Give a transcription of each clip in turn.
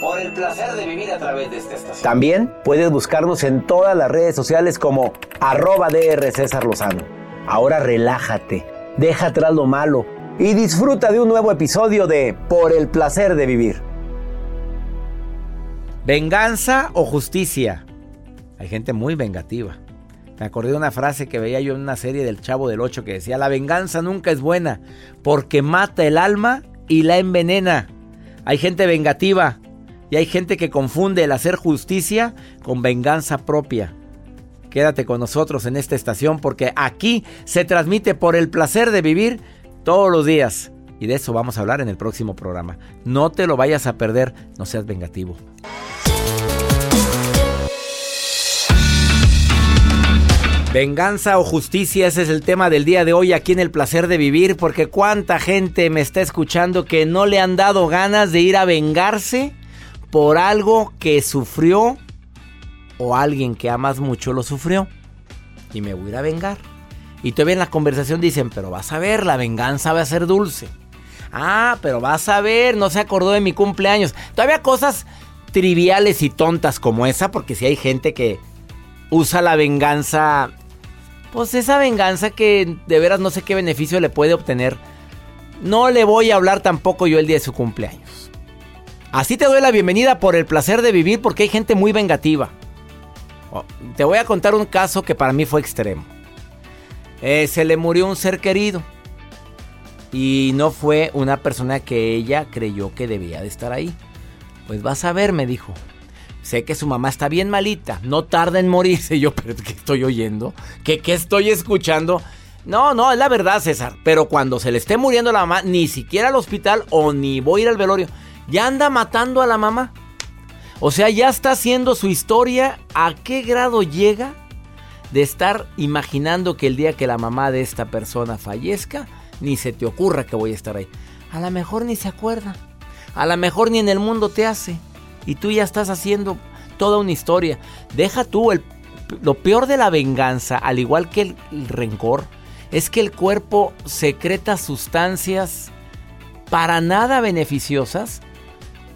Por el placer de vivir a través de esta estación. También puedes buscarnos en todas las redes sociales como arroba DR César Lozano. Ahora relájate, deja atrás lo malo y disfruta de un nuevo episodio de Por el placer de vivir. ¿Venganza o justicia? Hay gente muy vengativa. Me acordé de una frase que veía yo en una serie del Chavo del Ocho que decía, la venganza nunca es buena porque mata el alma y la envenena. Hay gente vengativa y hay gente que confunde el hacer justicia con venganza propia. Quédate con nosotros en esta estación porque aquí se transmite por el placer de vivir todos los días. Y de eso vamos a hablar en el próximo programa. No te lo vayas a perder, no seas vengativo. Venganza o justicia, ese es el tema del día de hoy aquí en el placer de vivir, porque cuánta gente me está escuchando que no le han dado ganas de ir a vengarse por algo que sufrió o alguien que amas mucho lo sufrió y me voy a ir a vengar. Y todavía en la conversación dicen, pero vas a ver, la venganza va a ser dulce. Ah, pero vas a ver, no se acordó de mi cumpleaños. Todavía cosas triviales y tontas como esa, porque si hay gente que usa la venganza pues esa venganza que de veras no sé qué beneficio le puede obtener. No le voy a hablar tampoco yo el día de su cumpleaños. Así te doy la bienvenida por el placer de vivir porque hay gente muy vengativa. Oh, te voy a contar un caso que para mí fue extremo. Eh, se le murió un ser querido. Y no fue una persona que ella creyó que debía de estar ahí. Pues vas a ver, me dijo. Sé que su mamá está bien malita, no tarda en morirse. Yo, ¿qué estoy oyendo? ¿Qué, ¿Qué estoy escuchando? No, no, es la verdad, César. Pero cuando se le esté muriendo la mamá, ni siquiera al hospital o ni voy a ir al velorio, ya anda matando a la mamá. O sea, ya está haciendo su historia. ¿A qué grado llega de estar imaginando que el día que la mamá de esta persona fallezca, ni se te ocurra que voy a estar ahí? A lo mejor ni se acuerda. A lo mejor ni en el mundo te hace y tú ya estás haciendo toda una historia. Deja tú el, lo peor de la venganza, al igual que el, el rencor, es que el cuerpo secreta sustancias para nada beneficiosas,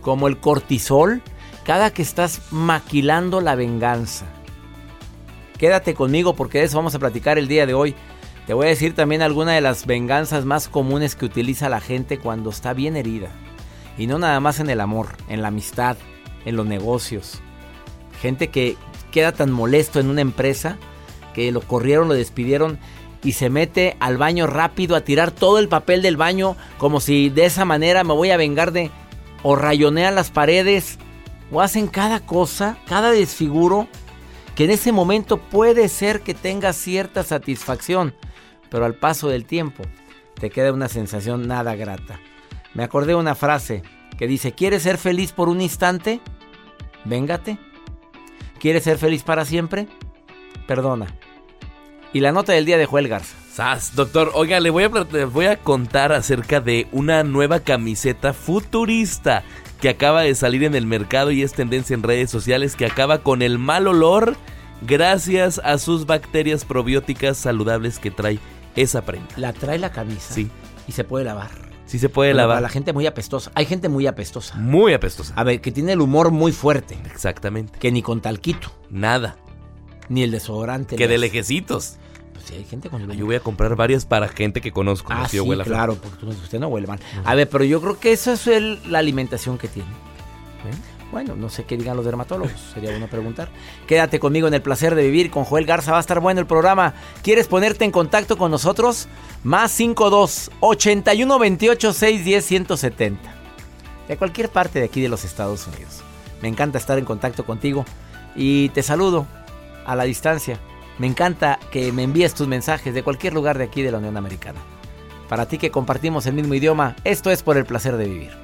como el cortisol, cada que estás maquilando la venganza. Quédate conmigo porque de eso vamos a platicar el día de hoy. Te voy a decir también algunas de las venganzas más comunes que utiliza la gente cuando está bien herida. Y no nada más en el amor, en la amistad, en los negocios. Gente que queda tan molesto en una empresa que lo corrieron, lo despidieron y se mete al baño rápido a tirar todo el papel del baño como si de esa manera me voy a vengar de... o rayonean las paredes o hacen cada cosa, cada desfiguro que en ese momento puede ser que tenga cierta satisfacción, pero al paso del tiempo te queda una sensación nada grata. Me acordé de una frase que dice, ¿quieres ser feliz por un instante? Véngate. ¿Quieres ser feliz para siempre? Perdona. Y la nota del día de Joel Garza. Sas, doctor, oiga, le voy, a, le voy a contar acerca de una nueva camiseta futurista que acaba de salir en el mercado y es tendencia en redes sociales que acaba con el mal olor gracias a sus bacterias probióticas saludables que trae esa prenda. La trae la camisa. Sí. Y se puede lavar. Sí se puede Pero lavar. Para la gente muy apestosa. Hay gente muy apestosa. Muy apestosa. A ver, que tiene el humor muy fuerte. Exactamente. Que ni con talquito, Nada. ni el desodorante. Que de hace. lejecitos. Sí, hay gente con el humor. Yo voy a comprar varias para gente que conozco. Ah, sí, feo. claro, porque tú- usted no huele mal. A ver, pero yo creo que esa es el- la alimentación que tiene. ¿Eh? Bueno, no sé qué digan los dermatólogos, sería bueno preguntar. Quédate conmigo en el placer de vivir con Joel Garza, va a estar bueno el programa. ¿Quieres ponerte en contacto con nosotros? Más 52 81 28 610 170. De cualquier parte de aquí de los Estados Unidos. Me encanta estar en contacto contigo y te saludo a la distancia. Me encanta que me envíes tus mensajes de cualquier lugar de aquí de la Unión Americana. Para ti que compartimos el mismo idioma, esto es por el placer de vivir.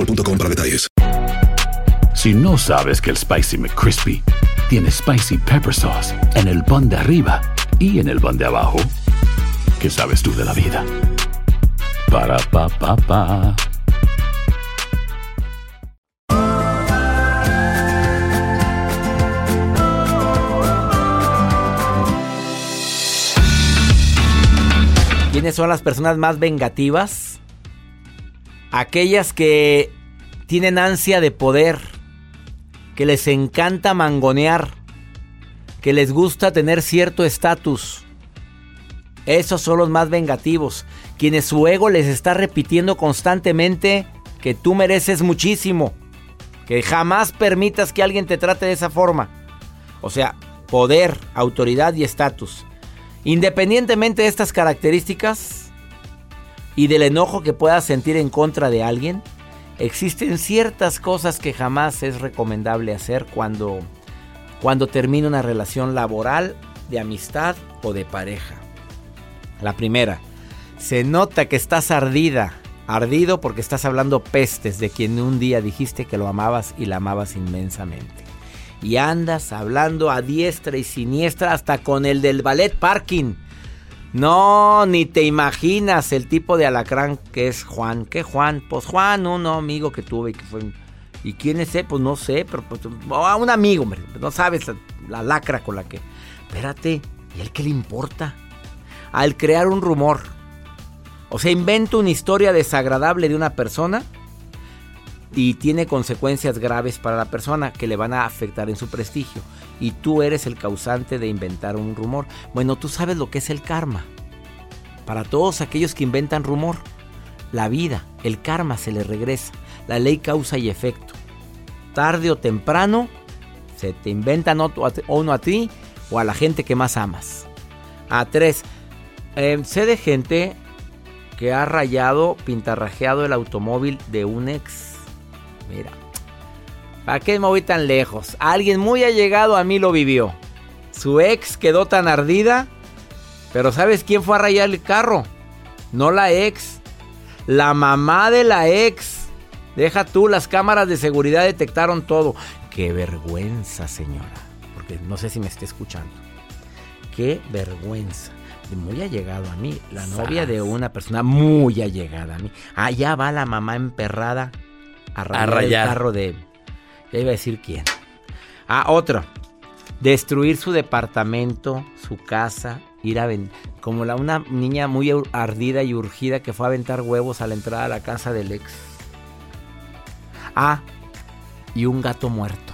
boostmobile.com para detalles. Si no sabes que el Spicy McCrispy tiene Spicy Pepper Sauce en el pan de arriba y en el pan de abajo, ¿qué sabes tú de la vida? Para, pa, pa, pa. ¿Quiénes son las personas más vengativas? Aquellas que tienen ansia de poder, que les encanta mangonear, que les gusta tener cierto estatus. Esos son los más vengativos, quienes su ego les está repitiendo constantemente que tú mereces muchísimo, que jamás permitas que alguien te trate de esa forma. O sea, poder, autoridad y estatus. Independientemente de estas características y del enojo que puedas sentir en contra de alguien, existen ciertas cosas que jamás es recomendable hacer cuando, cuando termina una relación laboral, de amistad o de pareja. La primera, se nota que estás ardida, ardido porque estás hablando pestes de quien un día dijiste que lo amabas y la amabas inmensamente y andas hablando a diestra y siniestra hasta con el del ballet parking. No, ni te imaginas el tipo de alacrán que es Juan. ¿Qué Juan? Pues Juan, un amigo que tuve y que fue... ¿Y quién es ese? Pues no sé, pero pues, oh, un amigo. No sabes la, la lacra con la que... Espérate, ¿y él qué le importa? Al crear un rumor. O sea, inventa una historia desagradable de una persona y tiene consecuencias graves para la persona que le van a afectar en su prestigio. Y tú eres el causante de inventar un rumor. Bueno, tú sabes lo que es el karma. Para todos aquellos que inventan rumor, la vida, el karma se le regresa. La ley causa y efecto. Tarde o temprano, se te inventan uno a ti o a la gente que más amas. A tres, eh, sé de gente que ha rayado, pintarrajeado el automóvil de un ex Mira, ¿para qué me voy tan lejos? Alguien muy allegado a mí lo vivió. Su ex quedó tan ardida, pero ¿sabes quién fue a rayar el carro? No la ex, la mamá de la ex. Deja tú, las cámaras de seguridad detectaron todo. qué vergüenza, señora. Porque no sé si me está escuchando. Qué vergüenza. Muy allegado a mí. La novia de una persona muy allegada a mí. Allá va la mamá emperrada a rayar, rayar. el carro de... Ya iba a decir quién. Ah, otro. Destruir su departamento, su casa, ir a. Como la, una niña muy ardida y urgida que fue a aventar huevos a la entrada a la casa del ex. Ah, y un gato muerto.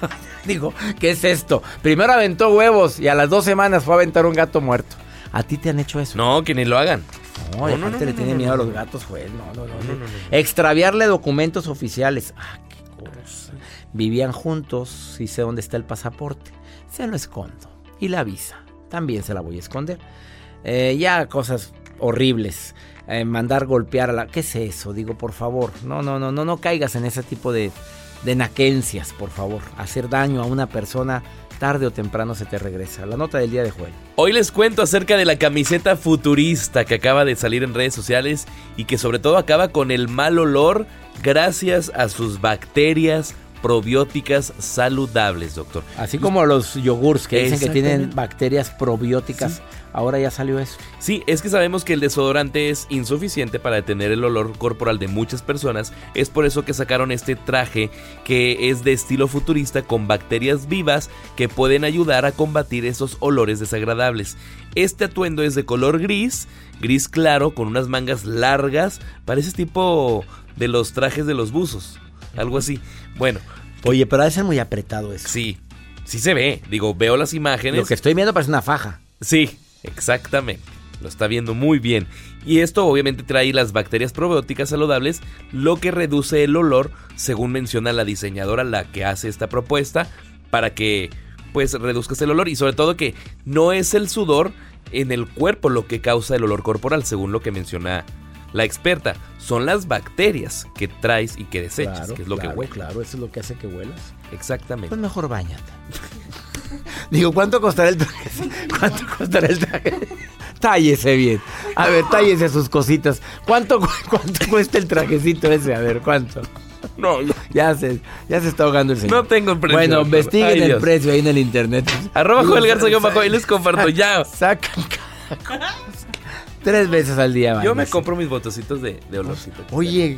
Digo, ¿qué es esto? Primero aventó huevos y a las dos semanas fue a aventar un gato muerto. ¿A ti te han hecho eso? No, que ni lo hagan. No, No, no, aparte no, le tiene miedo a los gatos, juez. No, no, no, no. Extraviarle documentos oficiales. Ah, qué cosa. Vivían juntos y sé dónde está el pasaporte. Se lo escondo. Y la visa. También se la voy a esconder. Eh, ya cosas horribles. Eh, mandar golpear a la... ¿Qué es eso? Digo, por favor. No, no, no, no, no caigas en ese tipo de, de naquencias, por favor. Hacer daño a una persona tarde o temprano se te regresa. La nota del día de Joel. Hoy les cuento acerca de la camiseta futurista que acaba de salir en redes sociales y que sobre todo acaba con el mal olor gracias a sus bacterias probióticas saludables, doctor. Así como los yogurts que dicen que tienen bacterias probióticas, ahora ya salió eso. Sí, es que sabemos que el desodorante es insuficiente para detener el olor corporal de muchas personas. Es por eso que sacaron este traje que es de estilo futurista con bacterias vivas que pueden ayudar a combatir esos olores desagradables. Este atuendo es de color gris, gris claro, con unas mangas largas. Parece tipo de los trajes de los buzos. Algo así. Bueno, Oye, pero ha de ser muy apretado eso. sí, sí se ve. Digo, veo las imágenes. Lo que estoy viendo parece una faja. Sí, exactamente. Lo está viendo muy bien. Y esto obviamente trae las bacterias probióticas saludables, lo que reduce el olor, según menciona la diseñadora la que hace esta propuesta, para que pues reduzcas el olor y sobre todo que no es el sudor en el cuerpo lo que causa el olor corporal, según lo que menciona la experta, son las bacterias que traes y que desechas, que es lo claro, que huele. Claro, eso es lo que hace que huelas. Exactamente. Pues mejor bañate. Digo, ¿cuánto costará el traje? ¿Cuánto costará el traje? Tállese bien. A ver, tállese sus cositas. ¿Cuánto, cu- cuánto cuesta el trajecito ese? A ver, ¿cuánto? No, no. Ya se, ya se está ahogando el señor. No tengo el precio, Bueno, investiguen Ay, el Dios. precio ahí en el internet. Arroba Joel Garza bajo, y les comparto ya. Sacan. Tres veces al día. Yo me compro mis botecitos de, de olorcito. Oye,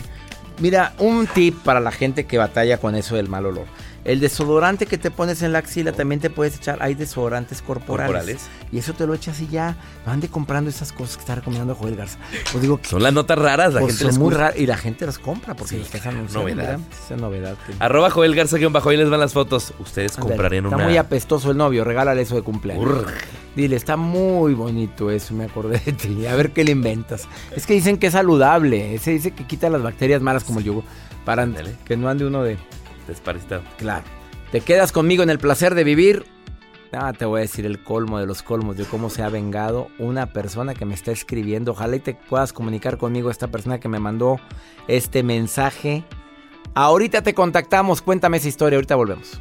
mira, un tip para la gente que batalla con eso del mal olor. El desodorante que te pones en la axila también te puedes echar. Hay desodorantes corporales. Corporales. Y eso te lo echas y ya. Ande comprando esas cosas que está recomendando Joel Garza. Pues digo que Son las notas raras, la pues gente son muy raras. Y la gente las compra porque Sí, estás anunciando. novedad. Esa novedad. que- Arroba Joel Garza guion bajo, ahí les van las fotos. Ustedes Ándale, comprarían Está una. muy apestoso el novio. Regálale eso de cumpleaños. Dile, está muy bonito eso, me acordé de ti. A ver qué le inventas. Es que dicen que es saludable. Se dice que quita las bacterias malas como el yogur. Para Ándale. que no ande uno de... Desparasitado. Claro. ¿Te quedas conmigo en el placer de vivir? Ah, te voy a decir el colmo de los colmos de cómo se ha vengado una persona que me está escribiendo. Ojalá y te puedas comunicar conmigo, esta persona que me mandó este mensaje. Ahorita te contactamos, cuéntame esa historia, ahorita volvemos.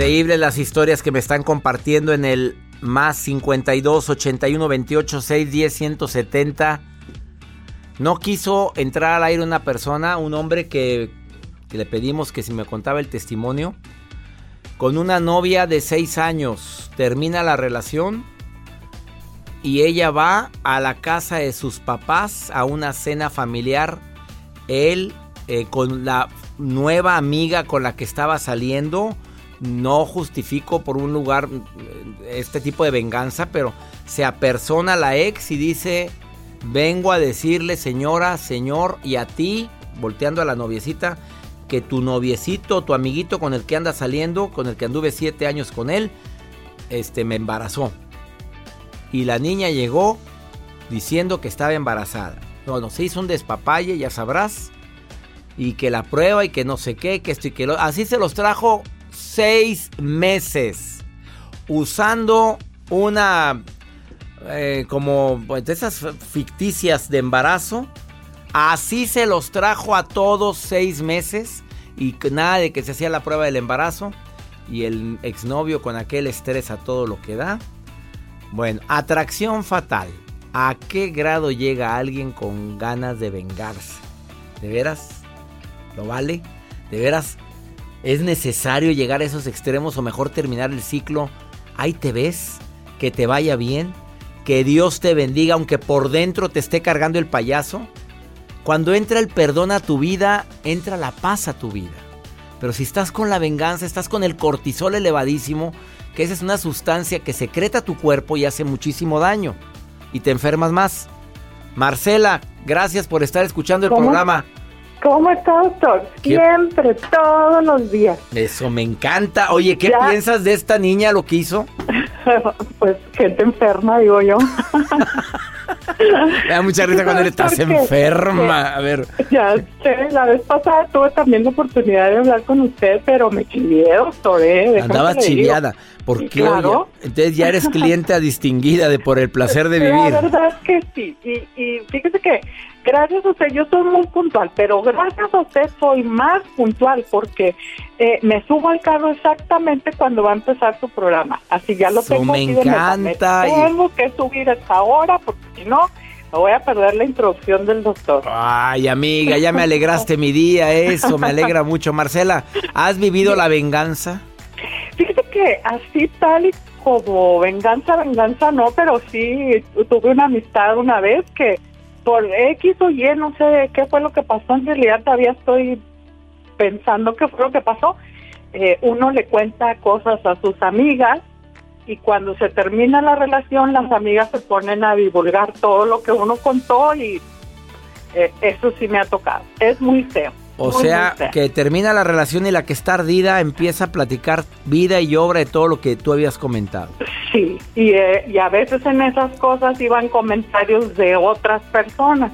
Increíbles las historias que me están compartiendo en el más 52 81 28 6 10 170. No quiso entrar al aire una persona, un hombre que, que le pedimos que si me contaba el testimonio, con una novia de 6 años. Termina la relación y ella va a la casa de sus papás a una cena familiar. Él eh, con la nueva amiga con la que estaba saliendo no justifico por un lugar este tipo de venganza, pero se apersona la ex y dice, vengo a decirle señora, señor, y a ti, volteando a la noviecita, que tu noviecito, tu amiguito con el que anda saliendo, con el que anduve siete años con él, este, me embarazó. Y la niña llegó diciendo que estaba embarazada. Bueno, se hizo un despapalle, ya sabrás. Y que la prueba y que no sé qué, que esto y que lo... Así se los trajo seis meses usando una eh, como pues, de esas ficticias de embarazo. Así se los trajo a todos seis meses y nada de que se hacía la prueba del embarazo y el exnovio con aquel estrés a todo lo que da. Bueno, atracción fatal. ¿A qué grado llega alguien con ganas de vengarse? ¿De veras? ¿Lo vale? ¿De veras ¿Es necesario llegar a esos extremos o mejor terminar el ciclo? Ahí te ves, que te vaya bien, que Dios te bendiga aunque por dentro te esté cargando el payaso. Cuando entra el perdón a tu vida, entra la paz a tu vida. Pero si estás con la venganza, estás con el cortisol elevadísimo, que esa es una sustancia que secreta tu cuerpo y hace muchísimo daño. Y te enfermas más. Marcela, gracias por estar escuchando el programa. ¿Cómo está, doctor? Siempre, todos los días. Eso me encanta. Oye, ¿qué piensas de esta niña, lo que hizo? pues gente enferma, digo yo. Me da mucha risa cuando estás enferma. A ver. Ya sé, la vez pasada tuve también la oportunidad de hablar con usted, pero me chivié, doctor. ¿eh? Andabas chiviada. ¿Por qué? Claro. entonces ya eres clienta distinguida de por el placer de vivir. La verdad es que sí. Y, y fíjese que gracias a usted yo soy muy puntual, pero gracias a usted soy más puntual porque eh, me subo al carro exactamente cuando va a empezar su programa. Así ya lo tengo. me encanta. tengo que subir a esta hora porque si no voy a perder la introducción del doctor. Ay, amiga, ya me alegraste mi día, eso me alegra mucho. Marcela, ¿has vivido la venganza? Fíjate que así tal y como venganza, venganza no, pero sí tuve una amistad una vez que por X o Y, no sé qué fue lo que pasó, en realidad todavía estoy pensando qué fue lo que pasó. Eh, uno le cuenta cosas a sus amigas y cuando se termina la relación las amigas se ponen a divulgar todo lo que uno contó y eh, eso sí me ha tocado. Es muy feo. O sea, que termina la relación y la que está ardida empieza a platicar vida y obra de todo lo que tú habías comentado. Sí, y, eh, y a veces en esas cosas iban comentarios de otras personas,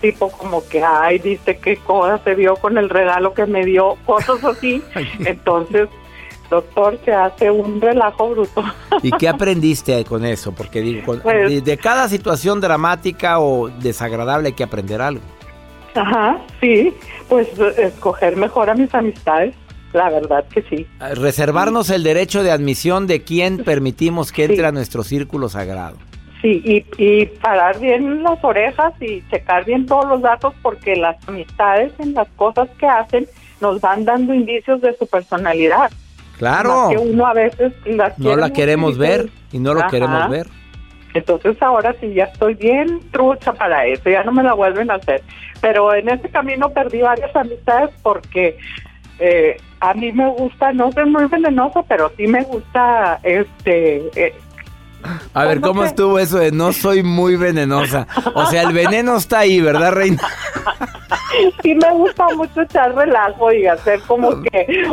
tipo como que, ay, dice qué cosa se vio con el regalo que me dio, cosas así. Entonces, doctor, se hace un relajo bruto. ¿Y qué aprendiste con eso? Porque digo, pues de cada situación dramática o desagradable hay que aprender algo. Ajá, sí, pues escoger mejor a mis amistades, la verdad que sí. Ah, reservarnos el derecho de admisión de quien permitimos que entre a nuestro círculo sagrado. Sí, y, y parar bien las orejas y checar bien todos los datos porque las amistades en las cosas que hacen nos van dando indicios de su personalidad. Claro. que uno a veces no la queremos ver y no lo queremos ver. Entonces ahora sí ya estoy bien trucha para eso, ya no me la vuelven a hacer. Pero en ese camino perdí varias amistades porque eh, a mí me gusta, no soy muy venenoso, pero sí me gusta este eh, A ver, ¿cómo estuvo eso de no soy muy venenosa? O sea, el veneno está ahí, ¿verdad, Reina? Sí me gusta mucho echar relajo y hacer como que,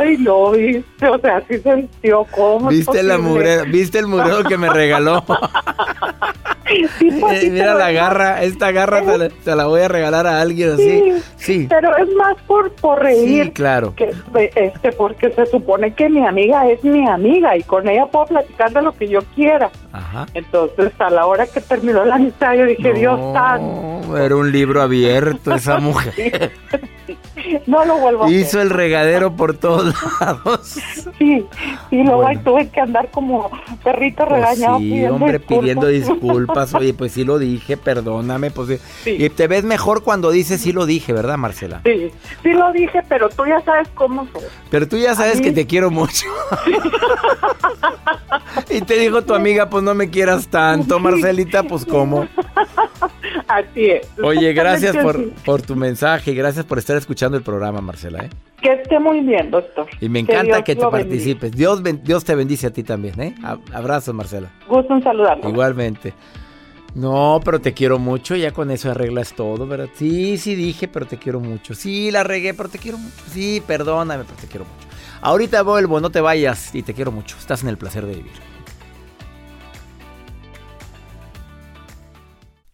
ay, no, viste, o sea, sí sintió como. ¿Viste, la mugre, ¿Viste el murero que me regaló? Pues, sí, Mira la garra, esta garra te la, te la voy a regalar a alguien así. Sí, Pero es más por, por reír. sí, claro. que este porque se supone que mi amiga es mi amiga y con ella puedo platicar de lo que yo quiera. Ajá. Entonces, a la hora que terminó la amistad, yo dije, Dios santo, era un libro abierto esa mujer. no lo vuelvo a Hizo hacer. el regadero por todos lados. Sí, y luego Bueno. ahí tuve que andar como perrito Pues regañado sí, pidiendo hombre, disculpas. pidiendo disculpas. Oye, pues sí lo dije, perdóname. Pues sí. Sí. Y te ves mejor cuando dices sí lo dije, ¿verdad, Marcela? Sí, sí lo dije, pero tú ya sabes cómo soy. Pero tú ya sabes que te quiero mucho. y te dijo tu amiga, pues no me quieras tanto, Marcelita, pues cómo. Así es. Oye, gracias por, por tu mensaje y gracias por estar escuchando el programa, Marcela. ¿eh? Que esté muy bien, doctor. Y me encanta que, te lo bendiga. participes. Dios, ben- Dios te bendice a ti también. ¿eh? Abrazos, Marcela. Gusto en saludarlo. Igualmente. No, pero te quiero mucho, ya con eso arreglas todo, ¿verdad? Sí, sí dije, pero te quiero mucho. Sí, la regué, pero te quiero mucho. Sí, perdóname, pero te quiero mucho. Ahorita vuelvo, no te vayas y te quiero mucho. Estás en el placer de vivir.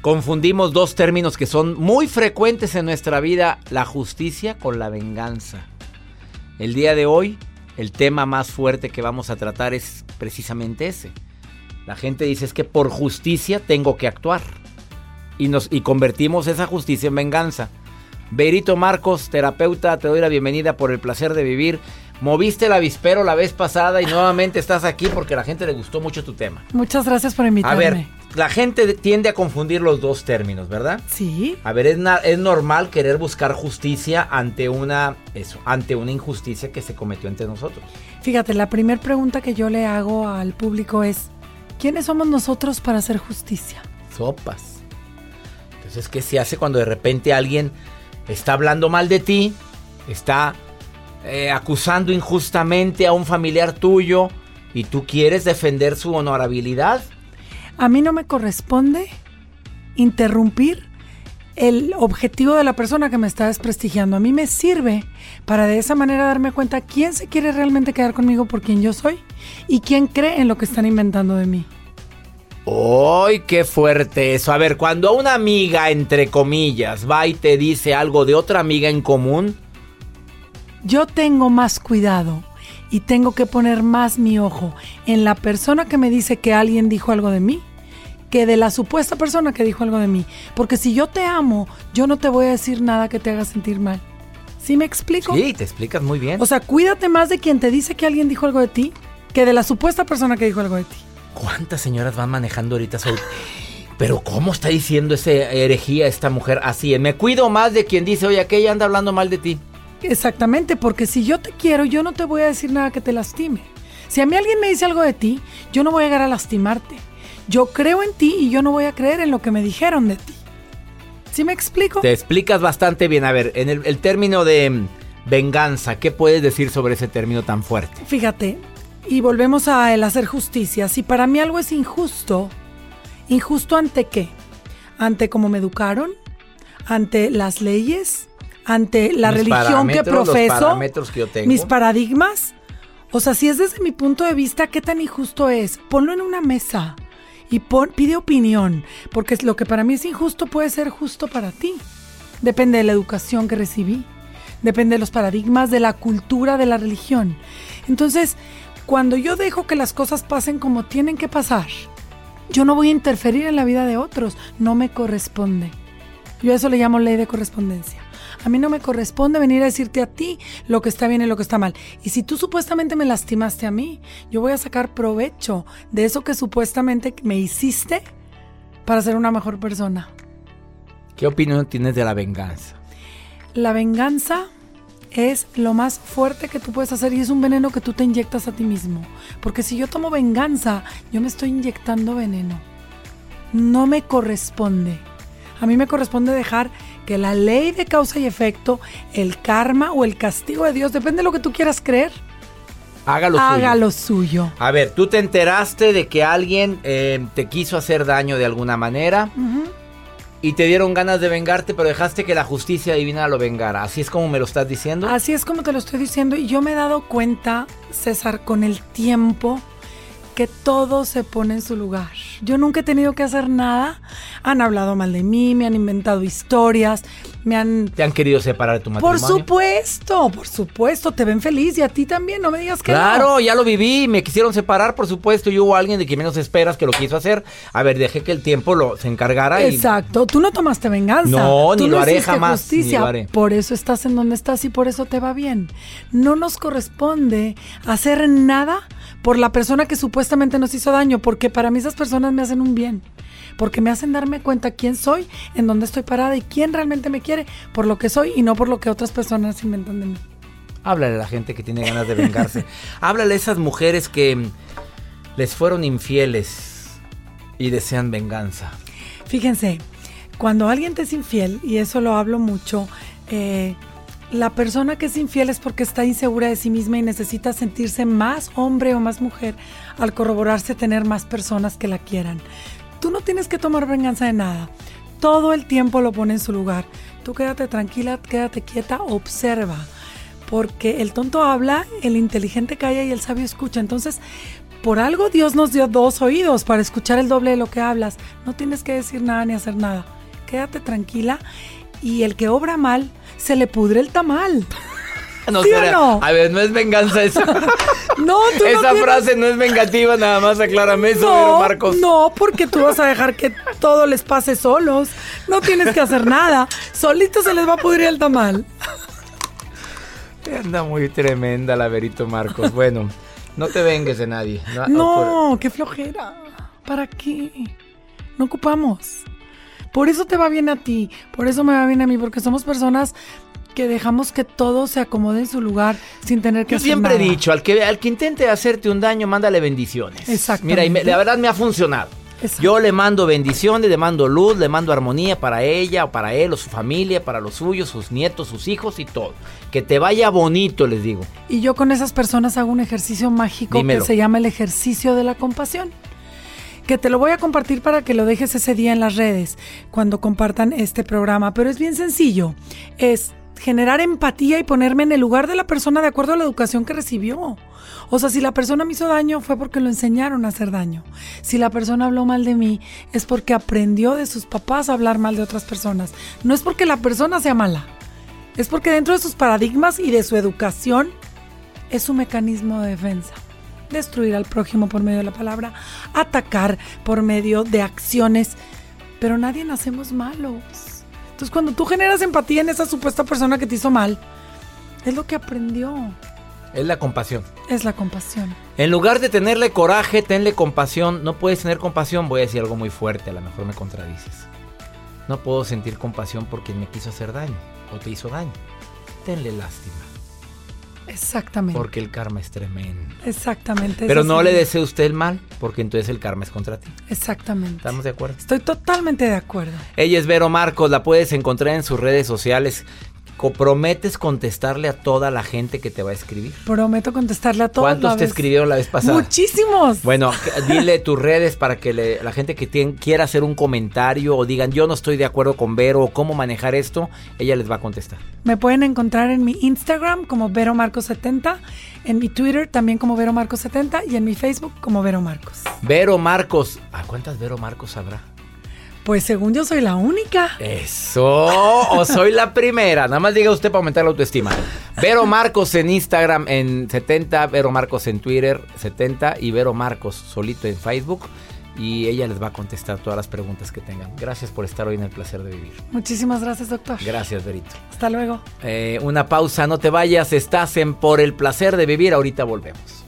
Confundimos dos términos que son muy frecuentes en nuestra vida, la justicia con la venganza. El día de hoy, el tema más fuerte que vamos a tratar es precisamente ese. La gente dice es que por justicia tengo que actuar. Y, nos, y convertimos esa justicia en venganza. Berito Marcos, terapeuta, te doy la bienvenida por el placer de vivir. Moviste el avispero la vez pasada y nuevamente estás aquí porque a la gente le gustó mucho tu tema. Muchas gracias por A invitarme. ver, la gente tiende a confundir los dos términos, ¿verdad? Sí. A ver, es, na- es normal querer buscar justicia ante una, eso, ante una injusticia que se cometió entre nosotros. Fíjate, la primera pregunta que yo le hago al público es, ¿quiénes somos nosotros para hacer justicia? Sopas. Entonces, ¿qué se hace cuando de repente alguien está hablando mal de ti, está eh, acusando injustamente a un familiar tuyo y tú quieres defender su honorabilidad? A mí no me corresponde interrumpir el objetivo de la persona que me está desprestigiando. A mí me sirve para de esa manera darme cuenta quién se quiere realmente quedar conmigo por quien yo soy y quién cree en lo que están inventando de mí. ¡Ay, qué fuerte eso! A ver, cuando una amiga, entre comillas, va y te dice algo de otra amiga en común, Yo tengo más cuidado y tengo que poner más mi ojo en la persona que me dice que alguien dijo algo de mí que de la supuesta persona que dijo algo de mí. Porque si yo te amo, yo no te voy a decir nada que te haga sentir mal. ¿Sí me explico? Sí, te explicas muy bien. O sea, cuídate más de quien te dice que alguien dijo algo de ti que de la supuesta persona que dijo algo de ti. ¿Cuántas señoras van manejando ahorita? Sol? Pero ¿cómo está diciendo esa herejía esta mujer así? Me cuido más de quien dice, oye, aquella anda hablando mal de ti. Exactamente, porque si yo te quiero, yo no te voy a decir nada que te lastime. Si a mí alguien me dice algo de ti, yo no voy a llegar a lastimarte. Yo creo en ti y yo no voy a creer en lo que me dijeron de ti. ¿Sí me explico? Te explicas bastante bien. A ver, en el, el término de mm, venganza, ¿qué puedes decir sobre ese término tan fuerte? Fíjate, y volvemos a el hacer justicia. Si para mí algo es injusto, ¿injusto ante qué? ¿Ante cómo me educaron? ¿Ante las leyes? ¿Ante la Mis religión que profeso? parámetros que yo tengo. ¿Mis paradigmas? O sea, si es desde mi punto de vista, ¿qué tan injusto es? Ponlo en una mesa y pon- pide opinión, porque lo que para mí es injusto puede ser justo para ti. Depende de la educación que recibí, depende de los paradigmas, de la cultura, de la religión. Entonces, cuando yo dejo que las cosas pasen como tienen que pasar, yo no voy a interferir en la vida de otros, no me corresponde. Yo a eso le llamo ley de correspondencia. A mí no me corresponde venir a decirte a ti lo que está bien y lo que está mal. Y si tú supuestamente me lastimaste a mí, yo voy a sacar provecho de eso que supuestamente me hiciste para ser una mejor persona. ¿Qué opinión tienes de la venganza? La venganza es lo más fuerte que tú puedes hacer y es un veneno que tú te inyectas a ti mismo. Porque si yo tomo venganza, yo me estoy inyectando veneno. No me corresponde. A mí me corresponde dejar que la ley de causa y efecto, el karma o el castigo de Dios, depende de lo que tú quieras creer, Haga lo haga suyo. lo suyo. A ver, tú te enteraste de que alguien eh, te quiso hacer daño de alguna manera y te dieron ganas de vengarte, pero dejaste que la justicia divina lo vengara. Así es como me lo estás diciendo. Así es como te lo estoy diciendo y yo me he dado cuenta, César, con el tiempo que todo se pone en su lugar. Yo nunca he tenido que hacer nada. Han hablado mal de mí, me han inventado historias, me han... Te han querido separar de tu Por matrimonio. supuesto, por supuesto, te ven feliz y a ti también, no me digas que no. Claro, ya lo viví, me quisieron separar, por supuesto, y hubo alguien de quien menos esperas que lo quiso hacer. A ver, dejé que el tiempo lo, se encargara y... Exacto, tú no tomaste venganza. No, Tú ni lo haré jamás, justicia. ni lo haré. Por eso estás en donde estás y por eso te va bien. No nos corresponde hacer nada por la persona que supuestamente nos hizo daño, porque para mí esas personas me hacen un bien. Porque me hacen darme cuenta quién soy, en dónde estoy parada y quién realmente me quiere por lo que soy y no por lo que otras personas inventan de mí. Háblale a la gente que tiene ganas de vengarse. Háblale a esas mujeres que les fueron infieles y desean venganza. Fíjense, cuando alguien te es infiel, y eso lo hablo mucho, eh, la persona que es infiel es porque está insegura de sí misma y necesita sentirse más hombre o más mujer al corroborarse tener más personas que la quieran. Tú no tienes que tomar venganza de nada. Todo el tiempo lo pone en su lugar. Tú quédate tranquila, quédate quieta, observa. Porque el tonto habla, el inteligente calla y el sabio escucha. Entonces, por algo Dios nos dio dos oídos para escuchar el doble de lo que hablas. No tienes que decir nada ni hacer nada. Quédate tranquila y el que obra mal, se le pudre el tamal. No, ¿Sí no? A ver, no es venganza esa. No, tú no esa tienes- frase no es vengativa, nada más aclárame eso, no, Marcos. no, porque tú vas a dejar que todo les pase solos. No tienes que hacer nada. Solito se les va a pudrir el tamal. Anda muy tremenda la Verito Marcos. Bueno, no te vengues de nadie. No, qué flojera. ¿Para qué? No ocupamos. Por eso te va bien a ti, por eso me va bien a mí, porque somos personas que dejamos que todo se acomode en su lugar sin tener que Yo hacer siempre he nada. dicho, al que, al que intente hacerte un daño, mándale bendiciones. Exactamente. Mira, y me- la verdad me ha funcionado. Exacto. Yo le mando bendiciones, le mando luz, le mando armonía para ella, o para él, o su familia, para los suyos, sus nietos, sus hijos y todo. Que te vaya bonito, les digo. Y yo con esas personas hago un ejercicio mágico Dímelo. que se llama el ejercicio de la compasión. Que te lo voy a compartir para que lo dejes ese día en las redes cuando compartan este programa. Pero es bien sencillo. Es generar empatía y ponerme en el lugar de la persona de acuerdo a la educación que recibió. O sea, si la persona me hizo daño fue porque lo enseñaron a hacer daño. Si la persona habló mal de mí es porque aprendió de sus papás a hablar mal de otras personas. No es porque la persona sea mala. Es porque dentro de sus paradigmas y de su educación es su mecanismo de defensa. Destruir al prójimo por medio de la palabra, atacar por medio de acciones, pero nadie nacemos malos. Entonces cuando tú generas empatía en esa supuesta persona que te hizo mal, es lo que aprendió. Es la compasión. Es la compasión. En lugar de tenerle coraje, tenle compasión. No puedes tener compasión, voy a decir algo muy fuerte, a lo mejor me contradices. No puedo sentir compasión por quien me quiso hacer daño o te hizo daño. Tenle lástima. Exactamente. Porque el karma es tremendo. Exactamente. Pero no le desee usted el mal, porque entonces el karma es contra ti. Exactamente. ¿Estamos de acuerdo? Estoy totalmente de acuerdo. Ella es Vero Marcos, la puedes encontrar en sus redes sociales. ¿Prometes contestarle a toda la gente que te va a escribir? Prometo contestarle a todos. ¿Cuántos te vez- escribieron la vez pasada? Muchísimos. Bueno, dile tus redes para que le- la gente que quiera hacer un comentario o digan yo no estoy de acuerdo con Vero o cómo manejar esto, ella les va a contestar. Me pueden encontrar en mi Instagram como Vero Marcos 70, en mi Twitter también como Vero Marcos 70 y en mi Facebook como Vero Marcos. Vero Marcos. ¿A cuántas Vero Marcos habrá? Pues según yo soy la única. Eso, o soy la primera. Nada más diga usted para aumentar la autoestima. Vero Marcos en Instagram en 70, Vero Marcos en Twitter 70 y Vero Marcos solito en Facebook. Y ella les va a contestar todas las preguntas que tengan. Gracias por estar hoy en el placer de vivir. Muchísimas gracias, doctor. Gracias, Verito. Hasta luego. Eh, una pausa, no te vayas, estás en Por el placer de vivir. Ahorita volvemos.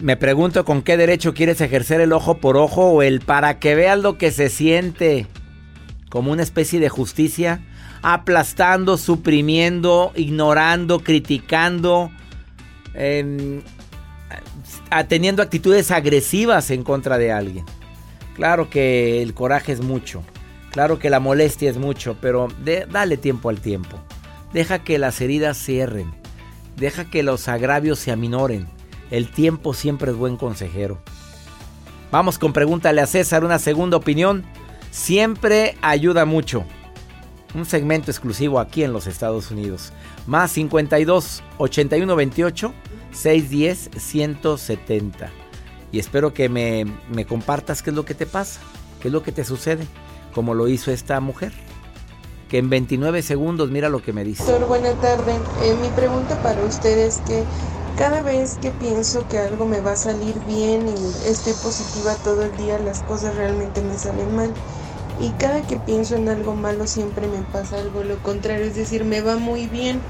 Me pregunto con qué derecho quieres ejercer el ojo por ojo o el para que veas lo que se siente. Como una especie de justicia, aplastando, suprimiendo, ignorando, criticando, em, teniendo actitudes agresivas en contra de alguien. Claro que el coraje es mucho, claro que la molestia es mucho, pero dale tiempo al tiempo. Deja que las heridas cierren, deja que los agravios se aminoren. El tiempo siempre es buen consejero. Vamos con pregúntale a César, una segunda opinión. Siempre ayuda mucho. Un segmento exclusivo aquí en los Estados Unidos. Más 52 81 28 610 170. Y espero que me, me compartas qué es lo que te pasa, qué es lo que te sucede, como lo hizo esta mujer. Que en 29 segundos mira lo que me dice. Doctor, buena tarde. Eh, mi pregunta para usted es que cada vez que pienso que algo me va a salir bien y estoy positiva todo el día, las cosas realmente me salen mal. Y cada que pienso en algo malo siempre me pasa algo lo contrario, es decir, me va muy bien.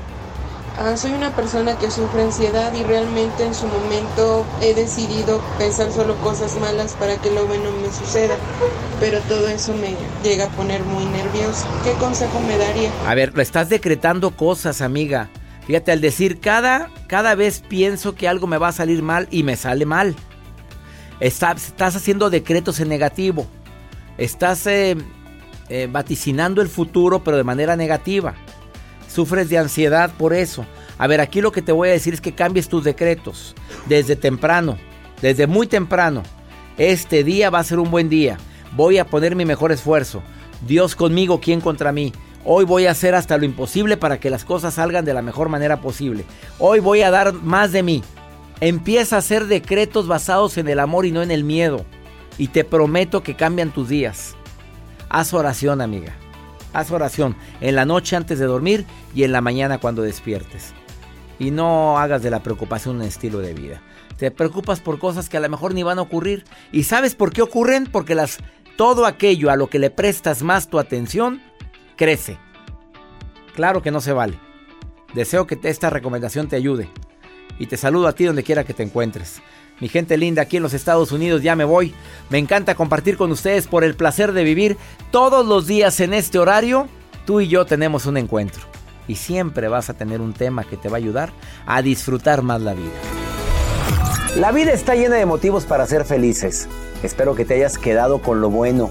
Ah, soy una persona que sufre ansiedad y realmente en su momento he decidido pensar solo cosas malas para que lo bueno me suceda, pero todo eso me llega a poner muy nervioso. ¿Qué consejo me daría? A ver, estás decretando cosas, amiga. Fíjate, al decir cada, cada vez pienso que algo me va a salir mal y me sale mal. Estás, haciendo decretos en negativo. Estás eh, eh, vaticinando el futuro, pero de manera negativa. Sufres de ansiedad por eso. A ver, aquí lo que te voy a decir es que cambies tus decretos desde temprano, desde muy temprano. Este día va a ser un buen día. Voy a poner mi mejor esfuerzo. Dios conmigo, ¿quién contra mí? Hoy voy a hacer hasta lo imposible para que las cosas salgan de la mejor manera posible. Hoy voy a dar más de mí. Empieza a hacer decretos basados en el amor y no en el miedo. Y te prometo que cambian tus días. Haz oración, amiga. Haz oración en la noche antes de dormir y en la mañana cuando despiertes. Y no hagas de la preocupación un estilo de vida. Te preocupas por cosas que a lo mejor ni van a ocurrir. ¿Y sabes por qué ocurren? Porque las, todo aquello a lo que le prestas más tu atención crece. Claro que no se vale. Deseo que esta recomendación te ayude. Y te saludo a ti donde quiera que te encuentres. Mi gente linda aquí en los Estados Unidos, ya me voy. Me encanta compartir con ustedes por el placer de vivir todos los días en este horario. Tú y yo tenemos un encuentro. Y siempre vas a tener un tema que te va a ayudar a disfrutar más la vida. La vida está llena de motivos para ser felices. Espero que te hayas quedado con lo bueno